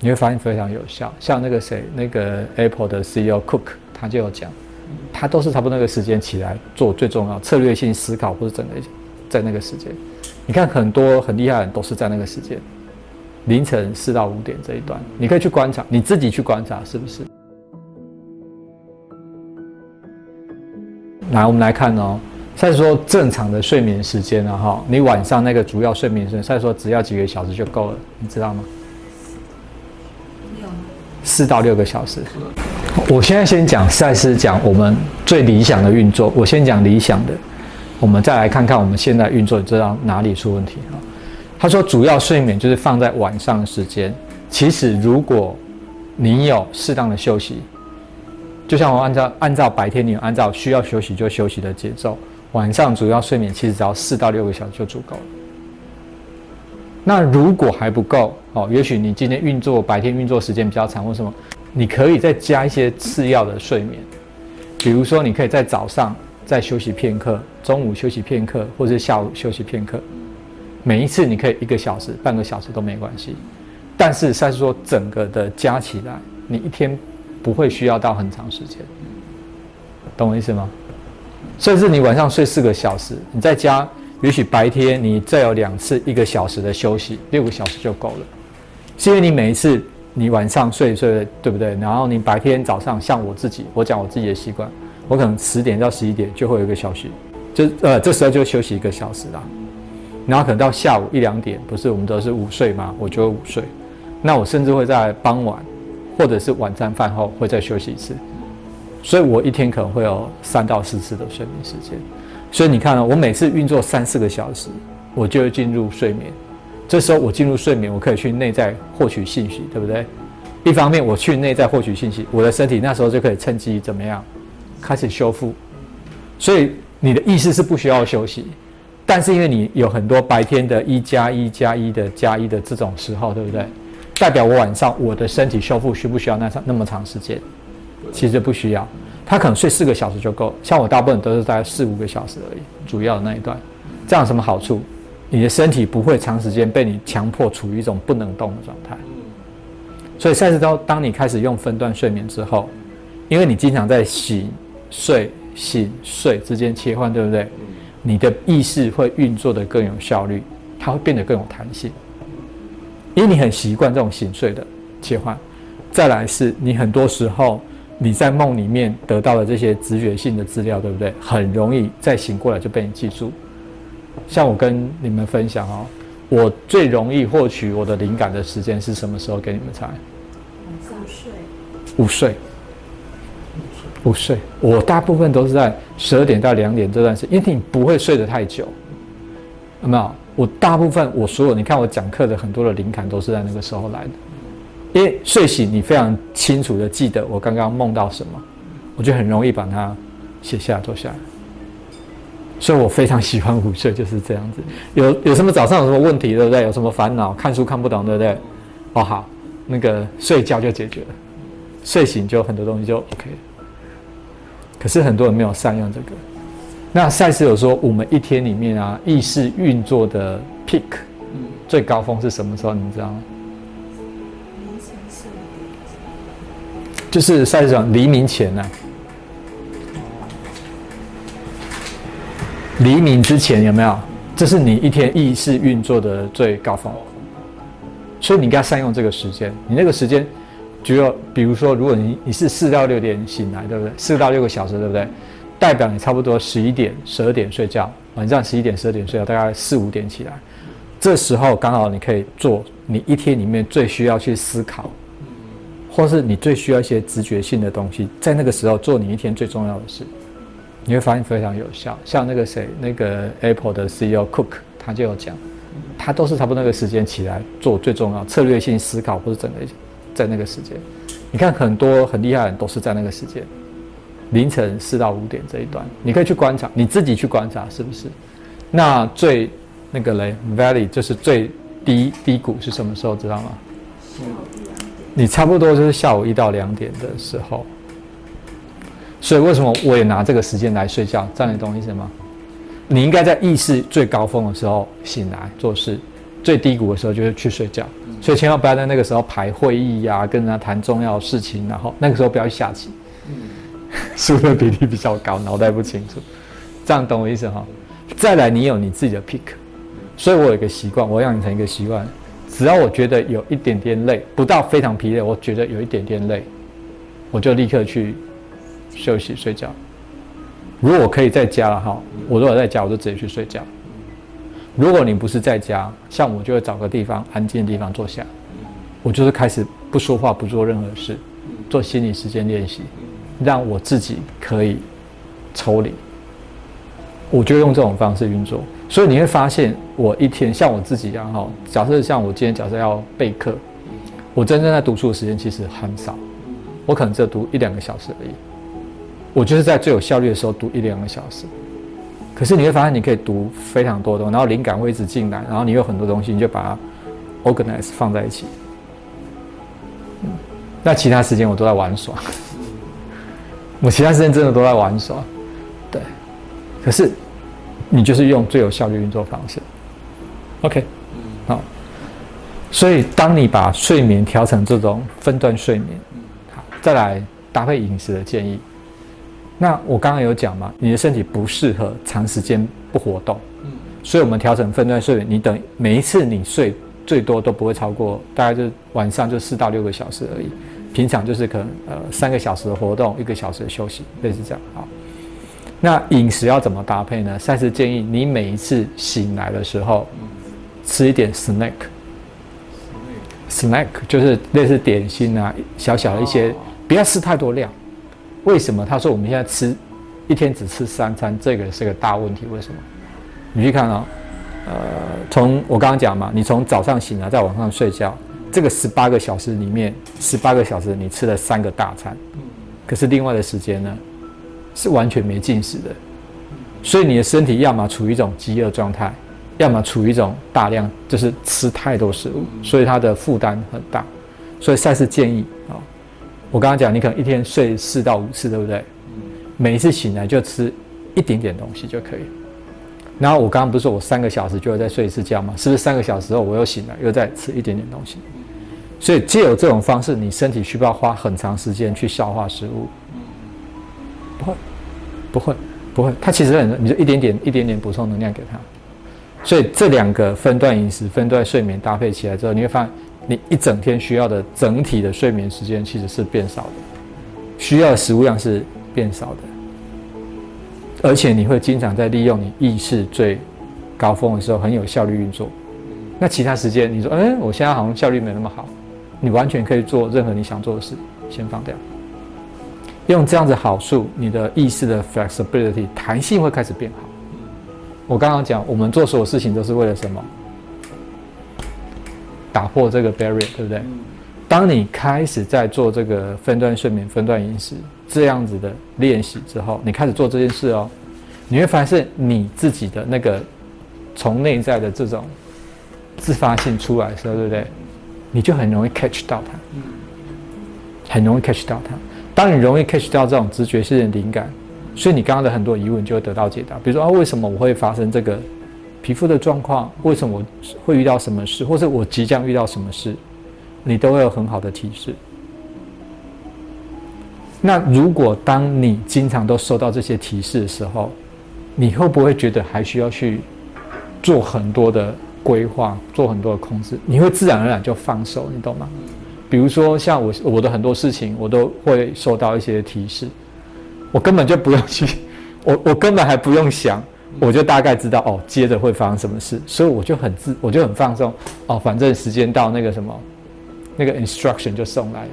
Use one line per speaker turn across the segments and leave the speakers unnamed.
你会发现非常有效。像那个谁，那个 Apple 的 CEO Cook，他就有讲，他都是差不多那个时间起来做最重要策略性思考，或者整个在那个时间。你看很多很厉害的人都是在那个时间，凌晨四到五点这一段，你可以去观察，你自己去观察是不是？来，我们来看哦。再说正常的睡眠时间啊，哈，你晚上那个主要睡眠时间，再说只要几个小时就够了，你知道吗？四到六个小时。我现在先讲赛事讲我们最理想的运作，我先讲理想的，我们再来看看我们现在运作，你知道哪里出问题啊？他说主要睡眠就是放在晚上的时间。其实如果你有适当的休息。就像我按照按照白天你按照需要休息就休息的节奏，晚上主要睡眠其实只要四到六个小时就足够了。那如果还不够哦，也许你今天运作白天运作时间比较长或什么，你可以再加一些次要的睡眠，比如说你可以在早上再休息片刻，中午休息片刻，或者下午休息片刻。每一次你可以一个小时、半个小时都没关系，但是再说整个的加起来，你一天。不会需要到很长时间，懂我意思吗？甚至你晚上睡四个小时，你在家也许白天你再有两次一个小时的休息，六个小时就够了。是因为你每一次你晚上睡睡对不对？然后你白天早上像我自己，我讲我自己的习惯，我可能十点到十一点就会有一个小息，就呃这时候就休息一个小时啦。然后可能到下午一两点，不是我们都是午睡吗？我就会午睡。那我甚至会在傍晚。或者是晚餐饭后会再休息一次，所以我一天可能会有三到四次的睡眠时间。所以你看啊，我每次运作三四个小时，我就会进入睡眠。这时候我进入睡眠，我可以去内在获取信息，对不对？一方面我去内在获取信息，我的身体那时候就可以趁机怎么样，开始修复。所以你的意识是不需要休息，但是因为你有很多白天的一加一加一的加一的这种时候，对不对？代表我晚上我的身体修复需不需要那长那么长时间？其实不需要，他可能睡四个小时就够。像我大部分都是在四五个小时而已，主要的那一段。这样什么好处？你的身体不会长时间被你强迫处于一种不能动的状态。所以，赛事都当你开始用分段睡眠之后，因为你经常在醒睡醒睡之间切换，对不对？你的意识会运作的更有效率，它会变得更有弹性。因为你很习惯这种醒睡的切换，再来是你很多时候你在梦里面得到的这些直觉性的资料，对不对？很容易再醒过来就被你记住。像我跟你们分享哦，我最容易获取我的灵感的时间是什么时候？给你们猜。
午睡。
午睡。午睡。我大部分都是在十二点到两点这段时间，因为你不会睡得太久，有没有？我大部分我所有你看我讲课的很多的灵感都是在那个时候来的，因为睡醒你非常清楚的记得我刚刚梦到什么，我就很容易把它写下来做下来，所以我非常喜欢午睡就是这样子。有有什么早上有什么问题对不对？有什么烦恼看书看不懂对不对？哦好，那个睡觉就解决了，睡醒就很多东西就 OK。可是很多人没有善用这个。那赛斯有说，我们一天里面啊，意识运作的 peak，最高峰是什么时候？你知道吗？就是赛场黎明前呢。黎明之前有没有？这是你一天意识运作的最高峰。所以你应该善用这个时间。你那个时间，就要比如说，如果你你是四到六点醒来，对不对？四到六个小时，对不对？代表你差不多十一点、十二点睡觉，晚上十一点、十二点睡觉，大概四五点起来，这时候刚好你可以做你一天里面最需要去思考，或是你最需要一些直觉性的东西，在那个时候做你一天最重要的事，你会发现非常有效。像那个谁，那个 Apple 的 CEO Cook，他就有讲，他都是差不多那个时间起来做最重要策略性思考，或者整个在那个时间。你看很多很厉害的人都是在那个时间。凌晨四到五点这一段，你可以去观察，你自己去观察是不是？那最那个雷，valley 就是最低低谷是什么时候？知道吗？你差不多就是下午一到两点的时候。所以为什么我也拿这个时间来睡觉？这样你懂意思吗？你应该在意识最高峰的时候醒来做事，最低谷的时候就是去睡觉。所以千万不要在那个时候排会议呀，跟人家谈重要的事情，然后那个时候不要去下棋，输的比例比较高，脑袋不清楚，这样懂我意思哈？再来，你有你自己的 pick，所以我有一个习惯，我养成一个习惯，只要我觉得有一点点累，不到非常疲累，我觉得有一点点累，我就立刻去休息睡觉。如果可以在家了哈，我如果在家，我就直接去睡觉。如果你不是在家，像我就会找个地方安静的地方坐下，我就是开始不说话，不做任何事，做心理时间练习，让我自己可以抽离。我就用这种方式运作，所以你会发现，我一天像我自己一样哈，假设像我今天假设要备课，我真正在读书的时间其实很少，我可能只读一两个小时而已。我就是在最有效率的时候读一两个小时，可是你会发现你可以读非常多的，然后灵感会一直进来，然后你有很多东西，你就把它 organize 放在一起。那其他时间我都在玩耍，我其他时间真的都在玩耍，对。可是你就是用最有效率运作方式，OK，好。所以当你把睡眠调成这种分段睡眠，好，再来搭配饮食的建议。那我刚刚有讲嘛，你的身体不适合长时间不活动，嗯，所以我们调整分段睡眠，你等每一次你睡最多都不会超过，大概就晚上就四到六个小时而已，平常就是可能呃三个小时的活动，一个小时的休息，类似这样。好，那饮食要怎么搭配呢？赛斯建议你每一次醒来的时候，吃一点 snack，snack 就是类似点心啊，小小的一些，不要吃太多量。为什么他说我们现在吃一天只吃三餐，这个是个大问题？为什么？你去看啊，呃，从我刚刚讲嘛，你从早上醒来在晚上睡觉，这个十八个小时里面，十八个小时你吃了三个大餐，可是另外的时间呢，是完全没进食的，所以你的身体要么处于一种饥饿状态，要么处于一种大量就是吃太多食物，所以它的负担很大，所以赛事建议啊。我刚刚讲，你可能一天睡四到五次，对不对？每一次醒来就吃一点点东西就可以。然后我刚刚不是说我三个小时就会再睡一次觉吗？是不是三个小时后我又醒来，又再吃一点点东西？所以借有这种方式，你身体需不要花很长时间去消化食物？不会，不会。它其实很，你就一点点、一点点补充能量给他。所以这两个分段饮食、分段睡眠搭配起来之后，你会发现。你一整天需要的整体的睡眠时间其实是变少的，需要的食物量是变少的，而且你会经常在利用你意识最高峰的时候很有效率运作。那其他时间你说，哎，我现在好像效率没那么好，你完全可以做任何你想做的事，先放掉。用这样子好处，你的意识的 flexibility 弹性会开始变好。我刚刚讲，我们做所有事情都是为了什么？打破这个 barrier，对不对？当你开始在做这个分段睡眠、分段饮食这样子的练习之后，你开始做这件事哦，你会发现你自己的那个从内在的这种自发性出来的时候，对不对？你就很容易 catch 到它，很容易 catch 到它。当你容易 catch 到这种直觉性的灵感，所以你刚刚的很多疑问就会得到解答。比如说啊，为什么我会发生这个？皮肤的状况，为什么我会遇到什么事，或者我即将遇到什么事，你都会有很好的提示。那如果当你经常都收到这些提示的时候，你会不会觉得还需要去做很多的规划，做很多的控制？你会自然而然就放手，你懂吗？比如说像我我的很多事情，我都会收到一些提示，我根本就不用去，我我根本还不用想。我就大概知道哦，接着会发生什么事，所以我就很自，我就很放松哦。反正时间到，那个什么，那个 instruction 就送来了，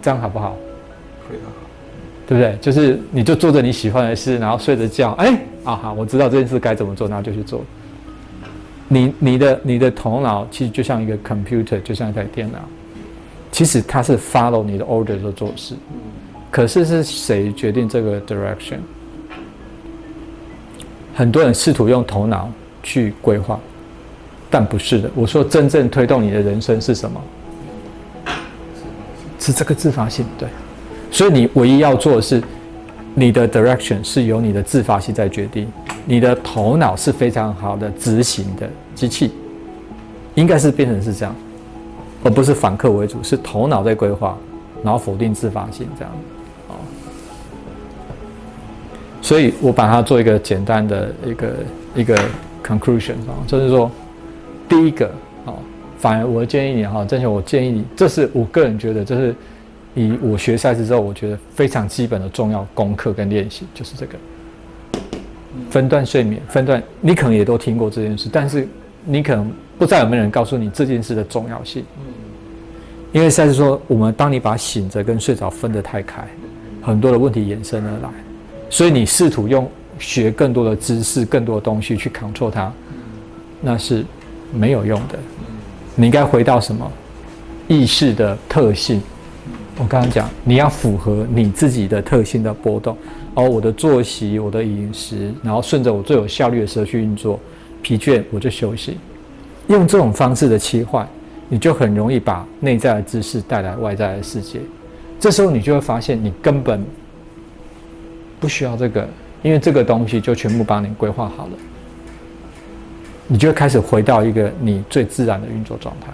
这样好不好？非常好，对不对？就是你就做着你喜欢的事，然后睡着觉，哎，啊好，我知道这件事该怎么做，然后就去做。你你的你的头脑其实就像一个 computer，就像一台电脑，其实它是 follow 你的 order 在做事，可是是谁决定这个 direction？很多人试图用头脑去规划，但不是的。我说真正推动你的人生是什么？是这个自发性，对。所以你唯一要做的是，你的 direction 是由你的自发性在决定。你的头脑是非常好的执行的机器，应该是变成是这样。而不是反客为主，是头脑在规划，然后否定自发性这样。哦，所以我把它做一个简单的一个一个 conclusion 啊，就是说，第一个，哦，反而我建议你哈，郑雄，我建议你，这是我个人觉得，这是以我学赛事之后，我觉得非常基本的重要功课跟练习，就是这个。分段睡眠，分段，你可能也都听过这件事，但是你可能不知道有没有人告诉你这件事的重要性。嗯，因为赛斯说，我们当你把醒着跟睡着分得太开，很多的问题衍生而来，所以你试图用学更多的知识、更多的东西去 control 它，那是没有用的。你应该回到什么意识的特性？我刚刚讲，你要符合你自己的特性的波动。而，我的作息，我的饮食，然后顺着我最有效率的时候去运作，疲倦我就休息，用这种方式的切换，你就很容易把内在的知识带来外在的世界。这时候你就会发现，你根本不需要这个，因为这个东西就全部帮你规划好了。你就会开始回到一个你最自然的运作状态。